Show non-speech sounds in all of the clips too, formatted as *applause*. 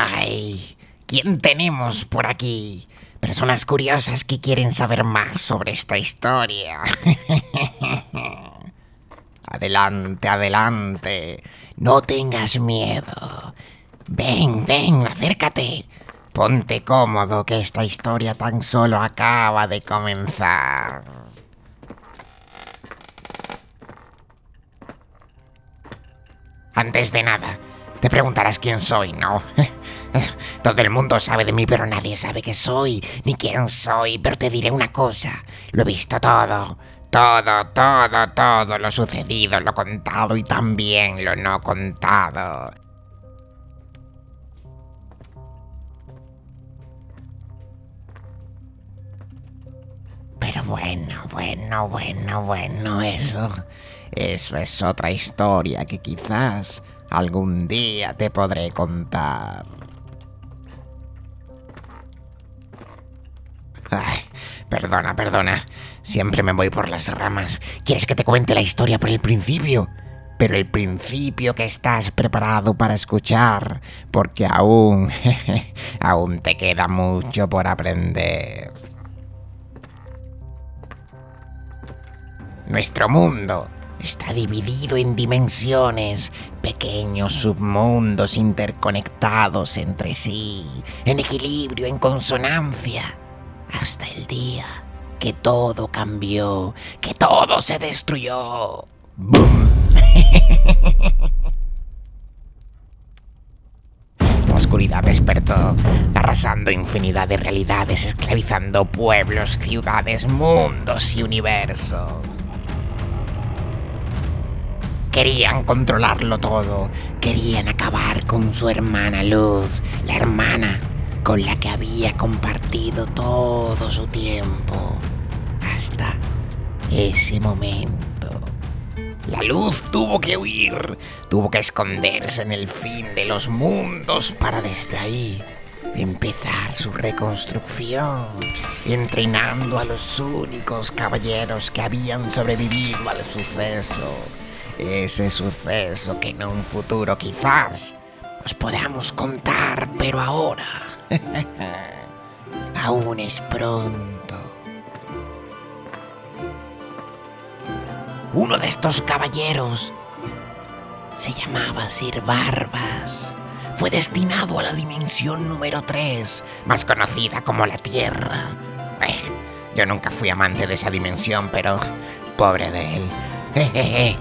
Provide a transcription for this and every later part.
Ay, ¿quién tenemos por aquí? Personas curiosas que quieren saber más sobre esta historia. *laughs* adelante, adelante. No tengas miedo. Ven, ven, acércate. Ponte cómodo que esta historia tan solo acaba de comenzar. Antes de nada, te preguntarás quién soy, ¿no? *laughs* *laughs* Todo el mundo sabe de mí, pero nadie sabe qué soy, ni quién soy. Pero te diré una cosa, lo he visto todo. Todo, todo, todo lo sucedido, lo contado y también lo no contado. Pero bueno, bueno, bueno, bueno, eso... Eso es otra historia que quizás algún día te podré contar. Perdona, perdona. Siempre me voy por las ramas. ¿Quieres que te cuente la historia por el principio? Pero el principio que estás preparado para escuchar, porque aún, *laughs* aún te queda mucho por aprender. Nuestro mundo está dividido en dimensiones, pequeños submundos interconectados entre sí, en equilibrio, en consonancia, hasta el día que todo cambió, que todo se destruyó. ¡Bum! La *laughs* oscuridad despertó, arrasando infinidad de realidades, esclavizando pueblos, ciudades, mundos y universos. Querían controlarlo todo, querían acabar con su hermana Luz, la hermana con la que había compartido todo su tiempo, hasta ese momento. La luz tuvo que huir, tuvo que esconderse en el fin de los mundos para desde ahí empezar su reconstrucción, entrenando a los únicos caballeros que habían sobrevivido al suceso ese suceso que en un futuro quizás os podamos contar, pero ahora *laughs* aún es pronto. Uno de estos caballeros se llamaba Sir Barbas. Fue destinado a la dimensión número 3, más conocida como la Tierra. Eh, yo nunca fui amante de esa dimensión, pero pobre de él. *laughs*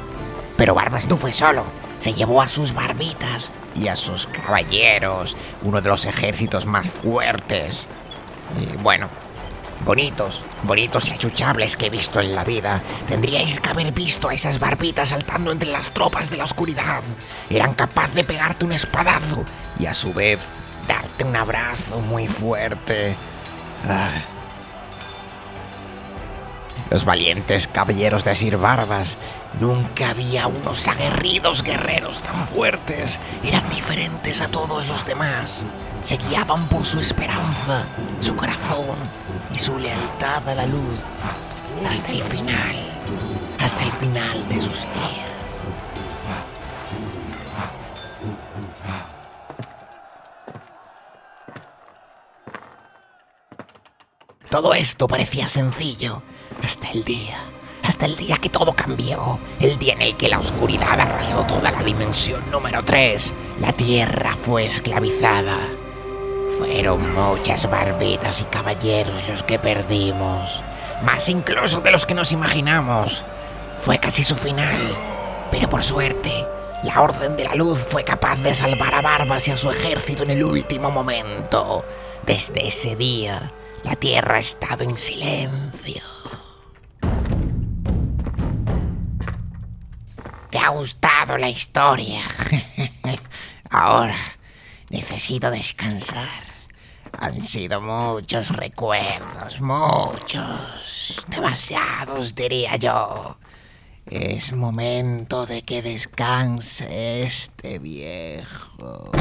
Pero Barbas no fue solo. Se llevó a sus barbitas y a sus caballeros, uno de los ejércitos más fuertes. Y bueno, bonitos, bonitos y achuchables que he visto en la vida. Tendríais que haber visto a esas barbitas saltando entre las tropas de la oscuridad. Eran capaces de pegarte un espadazo y a su vez darte un abrazo muy fuerte. Ah. Los valientes caballeros de Sir Barbas Nunca había unos aguerridos guerreros tan fuertes. Eran diferentes a todos los demás. Se guiaban por su esperanza, su corazón y su lealtad a la luz. Hasta el final. Hasta el final de sus días. Todo esto parecía sencillo hasta el día hasta el día que todo cambió, el día en el que la oscuridad arrasó toda la dimensión número 3, la Tierra fue esclavizada. Fueron muchas barbitas y caballeros los que perdimos, más incluso de los que nos imaginamos. Fue casi su final, pero por suerte, la Orden de la Luz fue capaz de salvar a Barbas y a su ejército en el último momento. Desde ese día, la Tierra ha estado en silencio. ¿Te ha gustado la historia? *laughs* Ahora necesito descansar. Han sido muchos recuerdos, muchos, demasiados diría yo. Es momento de que descanse este viejo.